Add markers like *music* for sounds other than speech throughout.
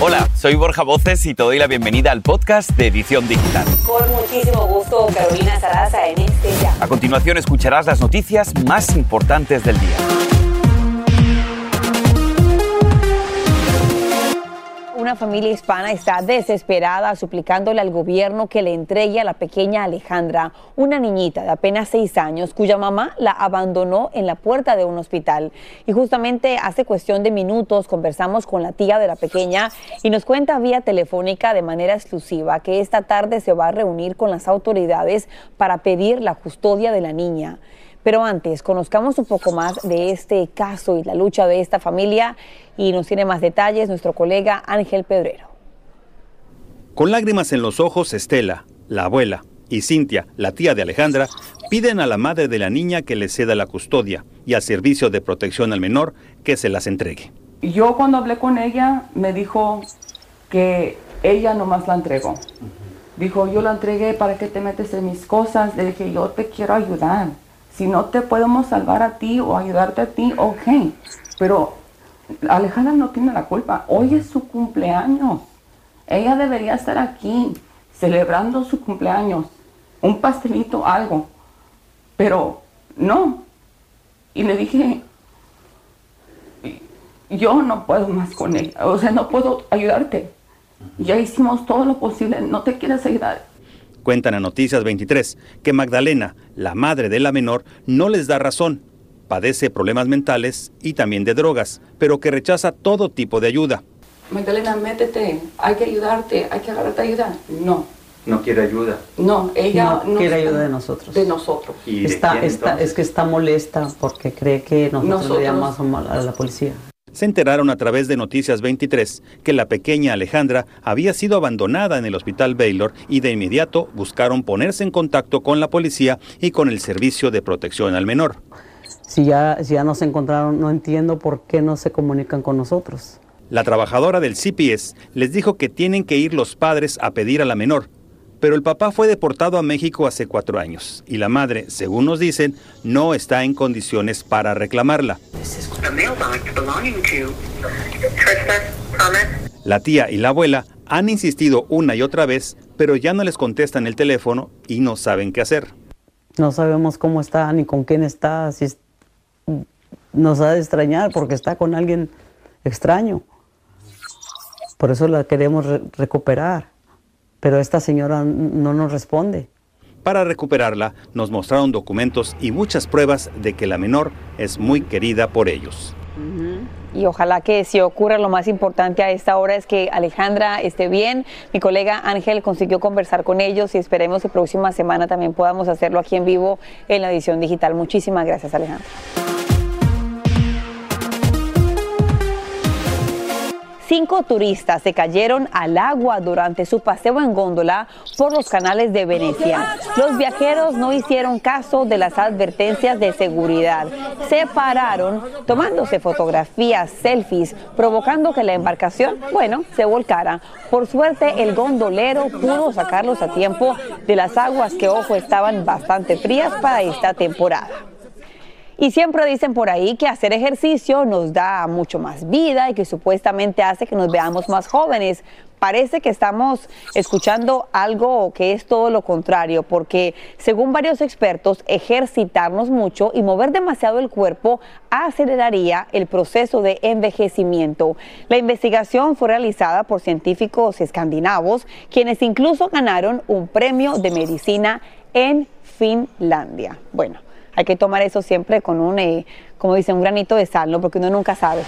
Hola, soy Borja Voces y te doy la bienvenida al podcast de Edición Digital. Con muchísimo gusto, Carolina Sarasa en este ya. A continuación escucharás las noticias más importantes del día. Una familia hispana está desesperada suplicándole al gobierno que le entregue a la pequeña Alejandra, una niñita de apenas seis años cuya mamá la abandonó en la puerta de un hospital. Y justamente hace cuestión de minutos conversamos con la tía de la pequeña y nos cuenta vía telefónica de manera exclusiva que esta tarde se va a reunir con las autoridades para pedir la custodia de la niña. Pero antes, conozcamos un poco más de este caso y la lucha de esta familia y nos tiene más detalles nuestro colega Ángel Pedrero. Con lágrimas en los ojos, Estela, la abuela, y Cintia, la tía de Alejandra, piden a la madre de la niña que le ceda la custodia y al servicio de protección al menor que se las entregue. Yo cuando hablé con ella me dijo que ella nomás la entregó. Dijo, yo la entregué para que te metes en mis cosas. Le dije, yo te quiero ayudar. Si no te podemos salvar a ti o ayudarte a ti, ok. Pero Alejandra no tiene la culpa. Hoy es su cumpleaños. Ella debería estar aquí celebrando su cumpleaños. Un pastelito, algo. Pero no. Y le dije, yo no puedo más con ella. O sea, no puedo ayudarte. Ya hicimos todo lo posible. No te quieres ayudar. Cuentan a Noticias 23 que Magdalena, la madre de la menor, no les da razón. Padece problemas mentales y también de drogas, pero que rechaza todo tipo de ayuda. Magdalena, métete. Hay que ayudarte. Hay que agarrarte ayuda. No. No quiere ayuda. No, ella no, quiere ayuda de nosotros. De nosotros. ¿Y de Está, quién, está, entonces? es que está molesta porque cree que nosotros, Nosotros. le llamamos a la policía. Se enteraron a través de Noticias 23 que la pequeña Alejandra había sido abandonada en el hospital Baylor y de inmediato buscaron ponerse en contacto con la policía y con el servicio de protección al menor. Si ya, si ya nos encontraron, no entiendo por qué no se comunican con nosotros. La trabajadora del CPS les dijo que tienen que ir los padres a pedir a la menor, pero el papá fue deportado a México hace cuatro años y la madre, según nos dicen, no está en condiciones para reclamarla. La tía y la abuela han insistido una y otra vez, pero ya no les contestan el teléfono y no saben qué hacer. No sabemos cómo está ni con quién está. Si nos ha de extrañar porque está con alguien extraño. Por eso la queremos re- recuperar. Pero esta señora no nos responde. Para recuperarla, nos mostraron documentos y muchas pruebas de que la menor es muy querida por ellos. Y ojalá que si ocurra lo más importante a esta hora es que Alejandra esté bien. Mi colega Ángel consiguió conversar con ellos y esperemos que próxima semana también podamos hacerlo aquí en vivo en la edición digital. Muchísimas gracias, Alejandra. Cinco turistas se cayeron al agua durante su paseo en góndola por los canales de Venecia. Los viajeros no hicieron caso de las advertencias de seguridad. Se pararon tomándose fotografías, selfies, provocando que la embarcación, bueno, se volcara. Por suerte, el gondolero pudo sacarlos a tiempo de las aguas que, ojo, estaban bastante frías para esta temporada. Y siempre dicen por ahí que hacer ejercicio nos da mucho más vida y que supuestamente hace que nos veamos más jóvenes parece que estamos escuchando algo que es todo lo contrario, porque según varios expertos, ejercitarnos mucho y mover demasiado el cuerpo aceleraría el proceso de envejecimiento. La investigación fue realizada por científicos escandinavos, quienes incluso ganaron un premio de medicina en Finlandia. Bueno, hay que tomar eso siempre con un, eh, como dicen, un granito de sal, ¿no? porque uno nunca sabe.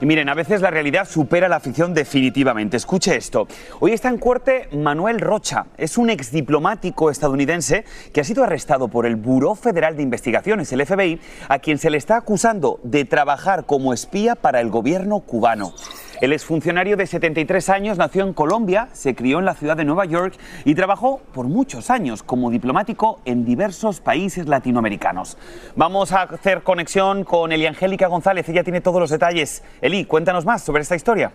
Y miren, a veces la realidad supera la ficción definitivamente. Escuche esto. Hoy está en corte Manuel Rocha. Es un exdiplomático estadounidense que ha sido arrestado por el Buró Federal de Investigaciones, el FBI, a quien se le está acusando de trabajar como espía para el gobierno cubano. El exfuncionario de 73 años nació en Colombia, se crió en la ciudad de Nueva York y trabajó por muchos años como diplomático en diversos países latinoamericanos. Vamos a hacer conexión con Eli Angélica González, ella tiene todos los detalles. Eli, cuéntanos más sobre esta historia.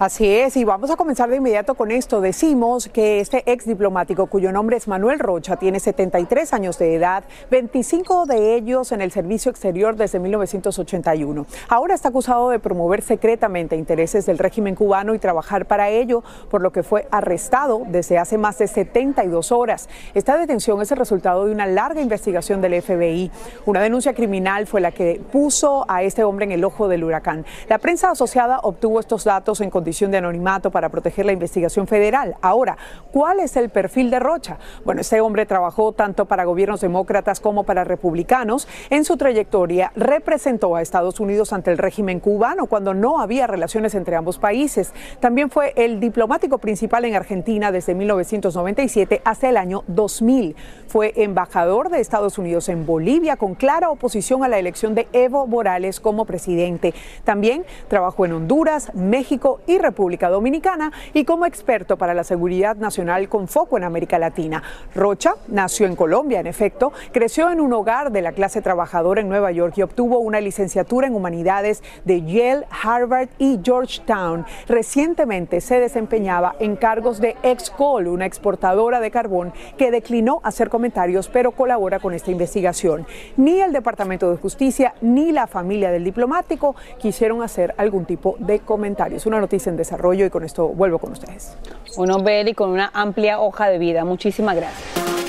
Así es, y vamos a comenzar de inmediato con esto. Decimos que este ex diplomático, cuyo nombre es Manuel Rocha, tiene 73 años de edad, 25 de ellos en el servicio exterior desde 1981. Ahora está acusado de promover secretamente intereses del régimen cubano y trabajar para ello, por lo que fue arrestado desde hace más de 72 horas. Esta detención es el resultado de una larga investigación del FBI. Una denuncia criminal fue la que puso a este hombre en el ojo del huracán. La prensa asociada obtuvo estos datos en condiciones de anonimato para proteger la investigación federal. Ahora, ¿cuál es el perfil de Rocha? Bueno, este hombre trabajó tanto para gobiernos demócratas como para republicanos. En su trayectoria representó a Estados Unidos ante el régimen cubano cuando no había relaciones entre ambos países. También fue el diplomático principal en Argentina desde 1997 hasta el año 2000. Fue embajador de Estados Unidos en Bolivia con clara oposición a la elección de Evo Morales como presidente. También trabajó en Honduras, México y República Dominicana y como experto para la seguridad nacional con foco en América Latina. Rocha nació en Colombia, en efecto, creció en un hogar de la clase trabajadora en Nueva York y obtuvo una licenciatura en humanidades de Yale, Harvard y Georgetown. Recientemente se desempeñaba en cargos de Excol, una exportadora de carbón que declinó hacer comentarios, pero colabora con esta investigación. Ni el Departamento de Justicia ni la familia del diplomático quisieron hacer algún tipo de comentarios. Una noticia en desarrollo y con esto vuelvo con ustedes. Un hombre y con una amplia hoja de vida. Muchísimas gracias.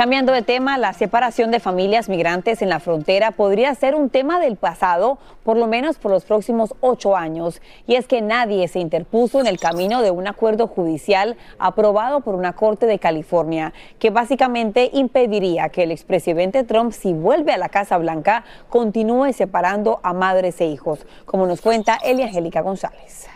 Cambiando de tema, la separación de familias migrantes en la frontera podría ser un tema del pasado, por lo menos por los próximos ocho años. Y es que nadie se interpuso en el camino de un acuerdo judicial aprobado por una corte de California, que básicamente impediría que el expresidente Trump, si vuelve a la Casa Blanca, continúe separando a madres e hijos, como nos cuenta Elia Angélica González.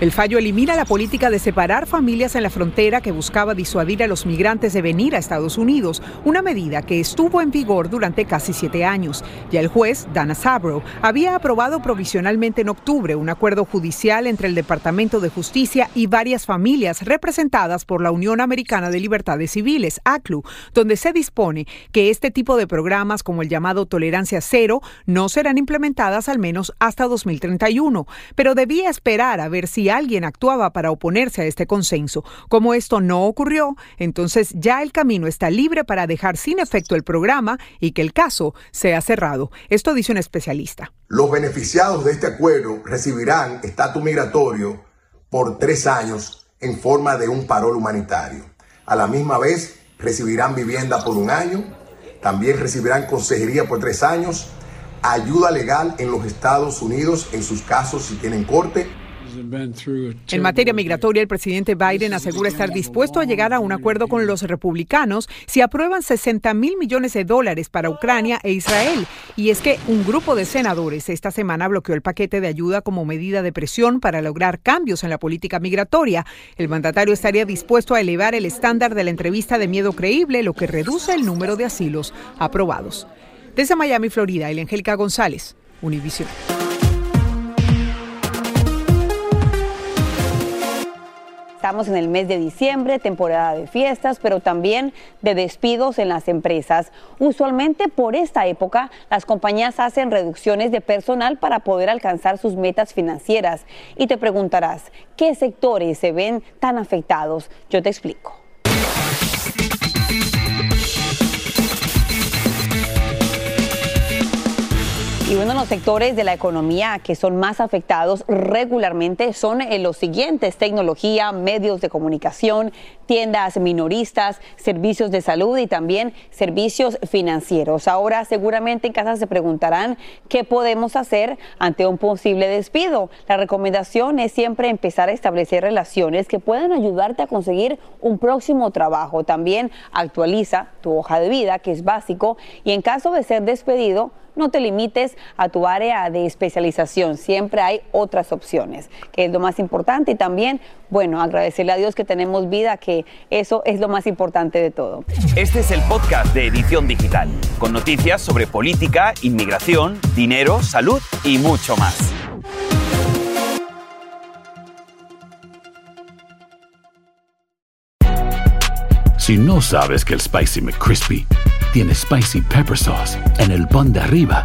El fallo elimina la política de separar familias en la frontera que buscaba disuadir a los migrantes de venir a Estados Unidos, una medida que estuvo en vigor durante casi siete años. Ya el juez, Dana Sabro, había aprobado provisionalmente en octubre un acuerdo judicial entre el Departamento de Justicia y varias familias representadas por la Unión Americana de Libertades Civiles, ACLU, donde se dispone que este tipo de programas como el llamado Tolerancia Cero no serán implementadas al menos hasta 2031, pero debía esperar a ver si alguien actuaba para oponerse a este consenso. Como esto no ocurrió, entonces ya el camino está libre para dejar sin efecto el programa y que el caso sea cerrado. Esto dice un especialista. Los beneficiados de este acuerdo recibirán estatus migratorio por tres años en forma de un parol humanitario. A la misma vez recibirán vivienda por un año, también recibirán consejería por tres años, ayuda legal en los Estados Unidos en sus casos si tienen corte en materia migratoria, el presidente Biden asegura estar dispuesto a llegar a un acuerdo con los republicanos si aprueban 60 mil millones de dólares para Ucrania e Israel. Y es que un grupo de senadores esta semana bloqueó el paquete de ayuda como medida de presión para lograr cambios en la política migratoria. El mandatario estaría dispuesto a elevar el estándar de la entrevista de miedo creíble, lo que reduce el número de asilos aprobados. Desde Miami, Florida, Angélica González, Univision. Estamos en el mes de diciembre, temporada de fiestas, pero también de despidos en las empresas. Usualmente por esta época las compañías hacen reducciones de personal para poder alcanzar sus metas financieras. Y te preguntarás, ¿qué sectores se ven tan afectados? Yo te explico. Y uno de los sectores de la economía que son más afectados regularmente son eh, los siguientes, tecnología, medios de comunicación, tiendas minoristas, servicios de salud y también servicios financieros. Ahora seguramente en casa se preguntarán qué podemos hacer ante un posible despido. La recomendación es siempre empezar a establecer relaciones que puedan ayudarte a conseguir un próximo trabajo. También actualiza tu hoja de vida, que es básico, y en caso de ser despedido, no te limites a tu área de especialización, siempre hay otras opciones, que es lo más importante y también, bueno, agradecerle a Dios que tenemos vida, que eso es lo más importante de todo. Este es el podcast de Edición Digital, con noticias sobre política, inmigración, dinero, salud y mucho más. Si no sabes que el Spicy McCrispy tiene Spicy Pepper Sauce en el pan de arriba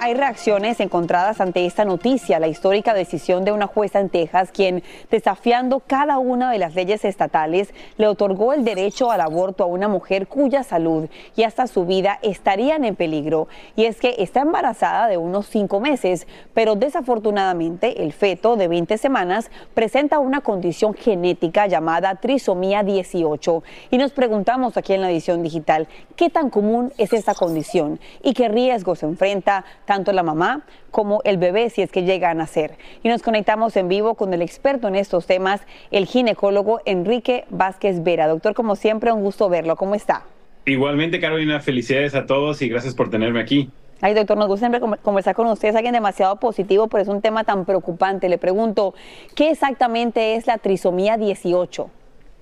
Hay reacciones encontradas ante esta noticia, la histórica decisión de una jueza en Texas, quien, desafiando cada una de las leyes estatales, le otorgó el derecho al aborto a una mujer cuya salud y hasta su vida estarían en peligro. Y es que está embarazada de unos cinco meses, pero desafortunadamente el feto de 20 semanas presenta una condición genética llamada trisomía 18. Y nos preguntamos aquí en la edición digital, ¿qué tan común es esta condición y qué riesgos enfrenta tanto la mamá como el bebé si es que llega a nacer. Y nos conectamos en vivo con el experto en estos temas, el ginecólogo Enrique Vázquez Vera. Doctor, como siempre, un gusto verlo. ¿Cómo está? Igualmente, Carolina, felicidades a todos y gracias por tenerme aquí. Ay, doctor, nos gusta siempre conversar con usted. Es alguien demasiado positivo, pero es un tema tan preocupante. Le pregunto, ¿qué exactamente es la trisomía 18?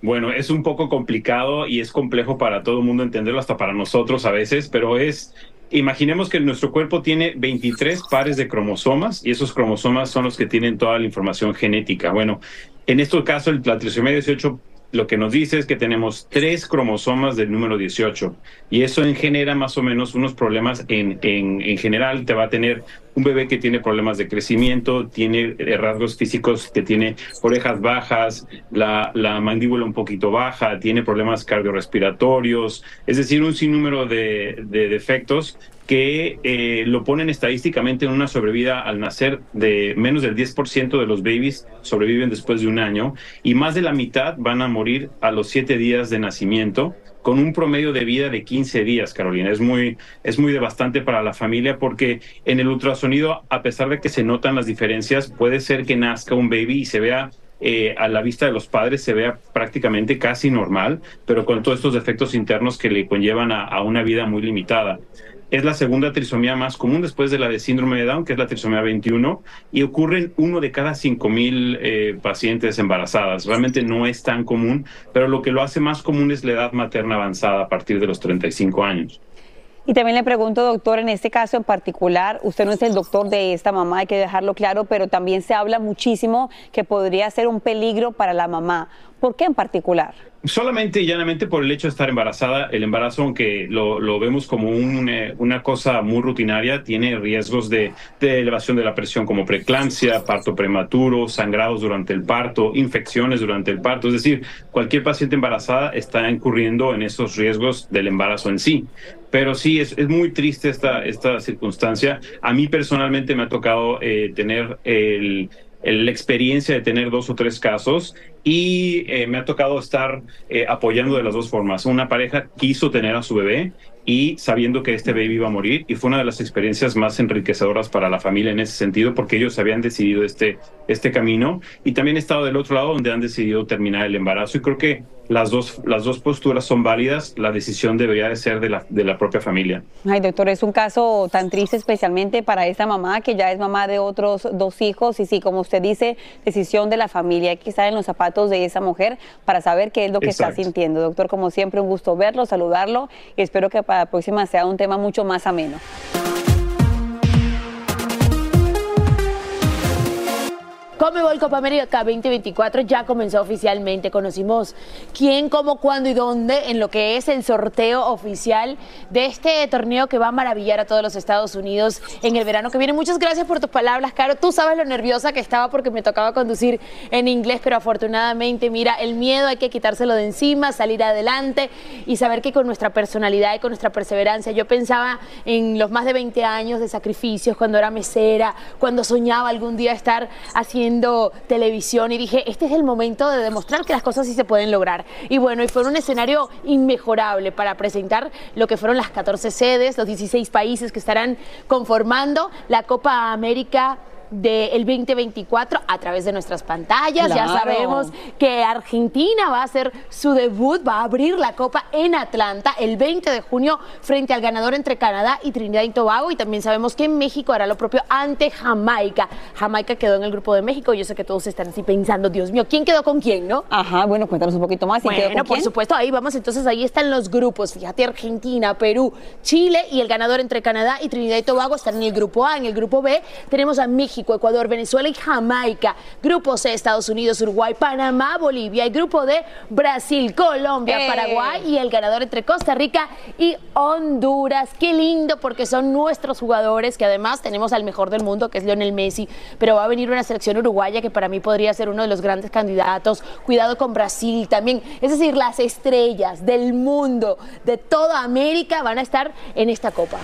Bueno, es un poco complicado y es complejo para todo el mundo entenderlo, hasta para nosotros a veces, pero es Imaginemos que nuestro cuerpo tiene 23 pares de cromosomas y esos cromosomas son los que tienen toda la información genética. Bueno, en este caso, la trisomía 18 lo que nos dice es que tenemos tres cromosomas del número 18 y eso en genera más o menos unos problemas en, en, en general. Te va a tener un bebé que tiene problemas de crecimiento, tiene eh, rasgos físicos que tiene orejas bajas, la, la mandíbula un poquito baja, tiene problemas cardiorrespiratorios, es decir, un sinnúmero de, de defectos que eh, lo ponen estadísticamente en una sobrevida al nacer de menos del 10% de los babies sobreviven después de un año y más de la mitad van a morir a los siete días de nacimiento con un promedio de vida de 15 días, Carolina. Es muy, es muy devastante para la familia porque en el ultrasonido, a pesar de que se notan las diferencias, puede ser que nazca un baby y se vea eh, a la vista de los padres se vea prácticamente casi normal, pero con todos estos defectos internos que le conllevan a, a una vida muy limitada es la segunda trisomía más común después de la de síndrome de Down, que es la trisomía 21, y ocurre en uno de cada 5 mil eh, pacientes embarazadas. Realmente no es tan común, pero lo que lo hace más común es la edad materna avanzada a partir de los 35 años. Y también le pregunto, doctor, en este caso en particular, usted no es el doctor de esta mamá, hay que dejarlo claro, pero también se habla muchísimo que podría ser un peligro para la mamá. ¿Por qué en particular? Solamente y llanamente por el hecho de estar embarazada. El embarazo, aunque lo, vemos como un, eh, una cosa muy rutinaria, tiene riesgos de, elevación de la presión como preeclampsia, parto prematuro, sangrados durante el parto, infecciones durante el parto. Es decir, cualquier paciente embarazada está incurriendo en esos riesgos del embarazo en sí. Pero sí, es, muy triste esta, esta circunstancia. A mí personalmente me ha tocado eh, tener el la experiencia de tener dos o tres casos y eh, me ha tocado estar eh, apoyando de las dos formas. Una pareja quiso tener a su bebé y sabiendo que este baby iba a morir y fue una de las experiencias más enriquecedoras para la familia en ese sentido porque ellos habían decidido este, este camino y también he estado del otro lado donde han decidido terminar el embarazo y creo que las dos, las dos posturas son válidas, la decisión debería de ser de la, de la propia familia. Ay, doctor, es un caso tan triste especialmente para esta mamá que ya es mamá de otros dos hijos y sí, como usted dice, decisión de la familia, hay que estar en los zapatos de esa mujer para saber qué es lo que está sintiendo. Doctor, como siempre, un gusto verlo, saludarlo y espero que para la próxima sea un tema mucho más ameno. Comebol Copa América 2024 ya comenzó oficialmente. Conocimos quién, cómo, cuándo y dónde en lo que es el sorteo oficial de este torneo que va a maravillar a todos los Estados Unidos en el verano que viene. Muchas gracias por tus palabras, Caro. Tú sabes lo nerviosa que estaba porque me tocaba conducir en inglés, pero afortunadamente, mira, el miedo hay que quitárselo de encima, salir adelante y saber que con nuestra personalidad y con nuestra perseverancia, yo pensaba en los más de 20 años de sacrificios, cuando era mesera, cuando soñaba algún día estar haciendo televisión y dije, este es el momento de demostrar que las cosas sí se pueden lograr. Y bueno, y fue un escenario inmejorable para presentar lo que fueron las 14 sedes, los 16 países que estarán conformando la Copa América del 2024 a través de nuestras pantallas. Ya sabemos que Argentina va a hacer su debut, va a abrir la Copa en Atlanta el 20 de junio frente al ganador entre Canadá y Trinidad y Tobago. Y también sabemos que México hará lo propio ante Jamaica. Jamaica quedó en el grupo de México. Yo sé que todos están así pensando, Dios mío, ¿quién quedó con quién, no? Ajá, bueno, cuéntanos un poquito más. bueno, por supuesto, ahí vamos. Entonces ahí están los grupos. Fíjate, Argentina, Perú, Chile y el ganador entre Canadá y Trinidad y Tobago están en el grupo A. En el grupo B tenemos a México Ecuador, Venezuela y Jamaica. Grupo C, Estados Unidos, Uruguay, Panamá, Bolivia. Y grupo D, Brasil, Colombia, ¡Eh! Paraguay y el ganador entre Costa Rica y Honduras. Qué lindo porque son nuestros jugadores que además tenemos al mejor del mundo que es Lionel Messi, pero va a venir una selección uruguaya que para mí podría ser uno de los grandes candidatos. Cuidado con Brasil también. Es decir, las estrellas del mundo, de toda América van a estar en esta copa.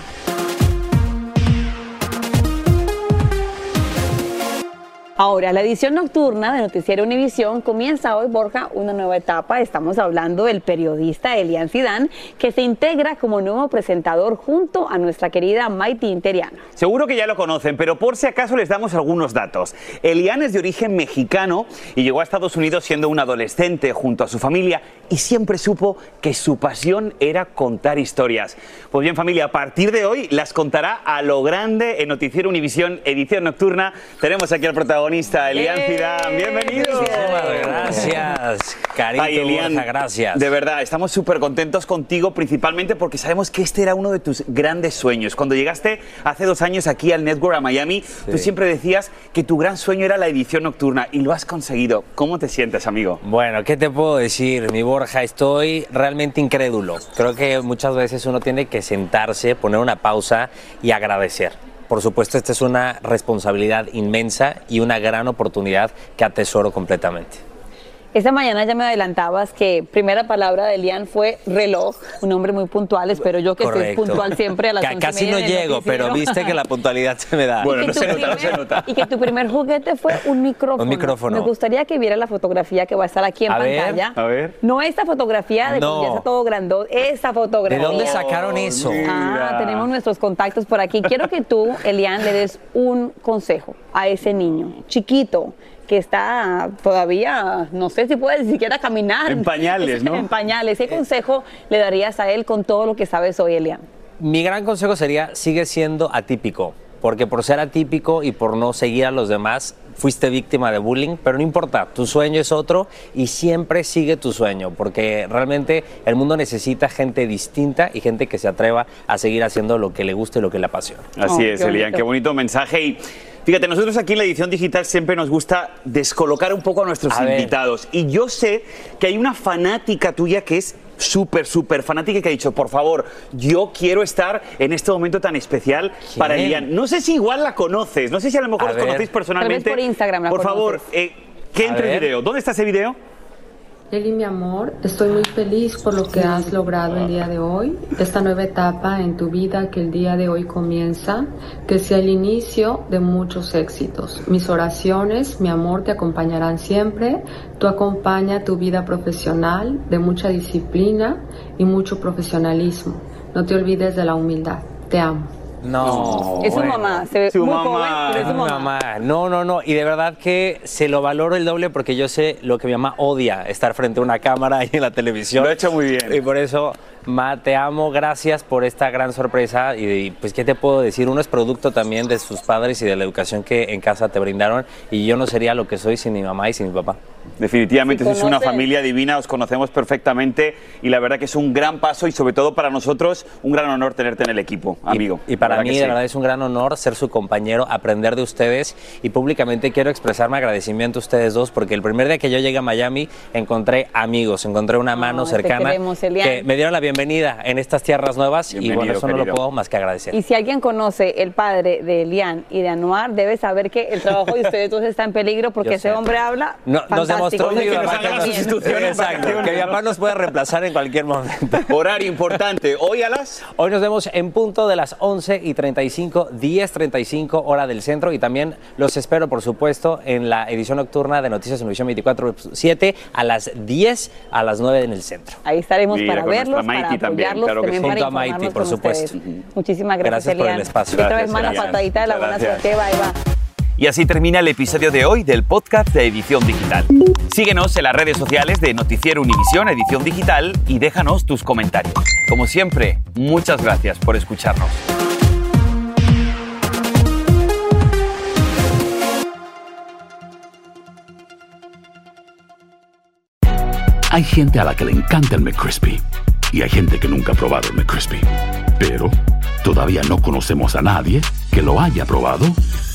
Ahora, la edición nocturna de Noticiero Univisión comienza hoy, Borja, una nueva etapa. Estamos hablando del periodista Elian Sidán, que se integra como nuevo presentador junto a nuestra querida Maite Interiano. Seguro que ya lo conocen, pero por si acaso les damos algunos datos. Elian es de origen mexicano y llegó a Estados Unidos siendo un adolescente junto a su familia y siempre supo que su pasión era contar historias. Pues bien, familia, a partir de hoy las contará a lo grande en Noticiero Univisión, edición nocturna. Tenemos aquí al protagonista, Elian Zidane. Bienvenido. Muchísimas gracias, Carito, Ay, Elian, Borja, gracias. De verdad, estamos súper contentos contigo, principalmente porque sabemos que este era uno de tus grandes sueños. Cuando llegaste hace dos años aquí al Network a Miami, tú siempre decías que tu gran sueño era la edición nocturna y lo has conseguido. ¿Cómo te sientes, amigo? Bueno, ¿qué te puedo decir, mi Borja? Estoy realmente incrédulo. Creo que muchas veces uno tiene que sentarse, poner una pausa y agradecer. Por supuesto, esta es una responsabilidad inmensa y una gran oportunidad que atesoro completamente. Esta mañana ya me adelantabas que primera palabra de Elian fue reloj, un hombre muy puntual, espero yo que estés puntual siempre a las y Casi no llego, pero viste que la puntualidad se me da. Bueno, Y que tu primer- Y que tu primer juguete fue un micrófono. Un micrófono. Me gustaría que viera la fotografía que va a estar aquí en A ver, pantalla. a ver. No esta fotografía de No. que ya está todo grandón, esta fotografía. ¿De dónde sacaron eso? Ah, tenemos nuestros contactos por aquí. Quiero que tú, Elian, le des un consejo a ese niño chiquito que está todavía, no sé si puede ni siquiera caminar. En pañales, *laughs* ¿no? en pañales. ¿Qué consejo le darías a él con todo lo que sabes hoy, Elian? Mi gran consejo sería, sigue siendo atípico, porque por ser atípico y por no seguir a los demás, fuiste víctima de bullying, pero no importa, tu sueño es otro y siempre sigue tu sueño, porque realmente el mundo necesita gente distinta y gente que se atreva a seguir haciendo lo que le gusta y lo que le apasiona. Así es, Elian, qué bonito mensaje. Y fíjate, nosotros aquí en la edición digital siempre nos gusta descolocar un poco a nuestros A ver. invitados. Y yo sé que hay una fanática tuya que es súper, súper fanática que ha dicho, por favor, yo quiero estar en este momento tan especial para Elian. No sé si igual la conoces, no sé si a lo mejor A ver. conocéis personalmente. Tal vez por Instagram la Por favor, eh, que entre el video. ¿Dónde está ese video? Eli, mi amor, estoy muy feliz por lo que has logrado el día de hoy, esta nueva etapa en tu vida que el día de hoy comienza, que sea el inicio de muchos éxitos. Mis oraciones, mi amor, te acompañarán siempre. Tú acompaña tu vida profesional de mucha disciplina y mucho profesionalismo. No te olvides de la humildad. Te amo. No. Es su bueno. mamá, se ve Su muy mamá, joven, pero es su mi mamá. mamá. No, no, no. Y de verdad que se lo valoro el doble porque yo sé lo que mi mamá odia, estar frente a una cámara y en la televisión. Lo ha hecho muy bien. Y por eso, Ma, te amo. Gracias por esta gran sorpresa. Y, y, pues, ¿qué te puedo decir? Uno es producto también de sus padres y de la educación que en casa te brindaron. Y yo no sería lo que soy sin mi mamá y sin mi papá. Definitivamente, sois una familia divina, os conocemos perfectamente y la verdad que es un gran paso y sobre todo para nosotros un gran honor tenerte en el equipo, amigo. Y para La mí, de sí. verdad, es un gran honor ser su compañero, aprender de ustedes y públicamente quiero expresarme agradecimiento a ustedes dos porque el primer día que yo llegué a Miami encontré amigos, encontré una mano cercana queremos, que me dieron la bienvenida en estas tierras nuevas y bueno, eso no lo puedo más que agradecer. Y si alguien conoce el padre de Elian y de Anuar, debe saber que el trabajo de ustedes dos está en peligro porque *laughs* Yo ese sé. hombre habla No, fantástico. demostró Que nos haga sustitución Exacto, que mi papá nos puede reemplazar en cualquier momento. *laughs* Horario importante, hoy a las... Hoy nos vemos en punto de las 11 y 35, 10.35 hora del centro y también los espero, por supuesto, en la edición nocturna de Noticias Univisión 24-7 a las 10 a las 9 en el centro. Ahí estaremos Mira, para verlos, para Maiti también, apoyarlos, claro que también sí. para Junto a Maiti, informarnos por supuesto. ustedes. Muchísimas gracias, Gracias por el espacio. Y otra vez Gracias, más la patadita de la buena Gracias. suerte. Bye, bye. Y así termina el episodio de hoy del podcast de Edición Digital. Síguenos en las redes sociales de Noticiero Univisión Edición Digital y déjanos tus comentarios. Como siempre, muchas gracias por escucharnos. Hay gente a la que le encanta el McCrispy y hay gente que nunca ha probado el McCrispy. Pero todavía no conocemos a nadie que lo haya probado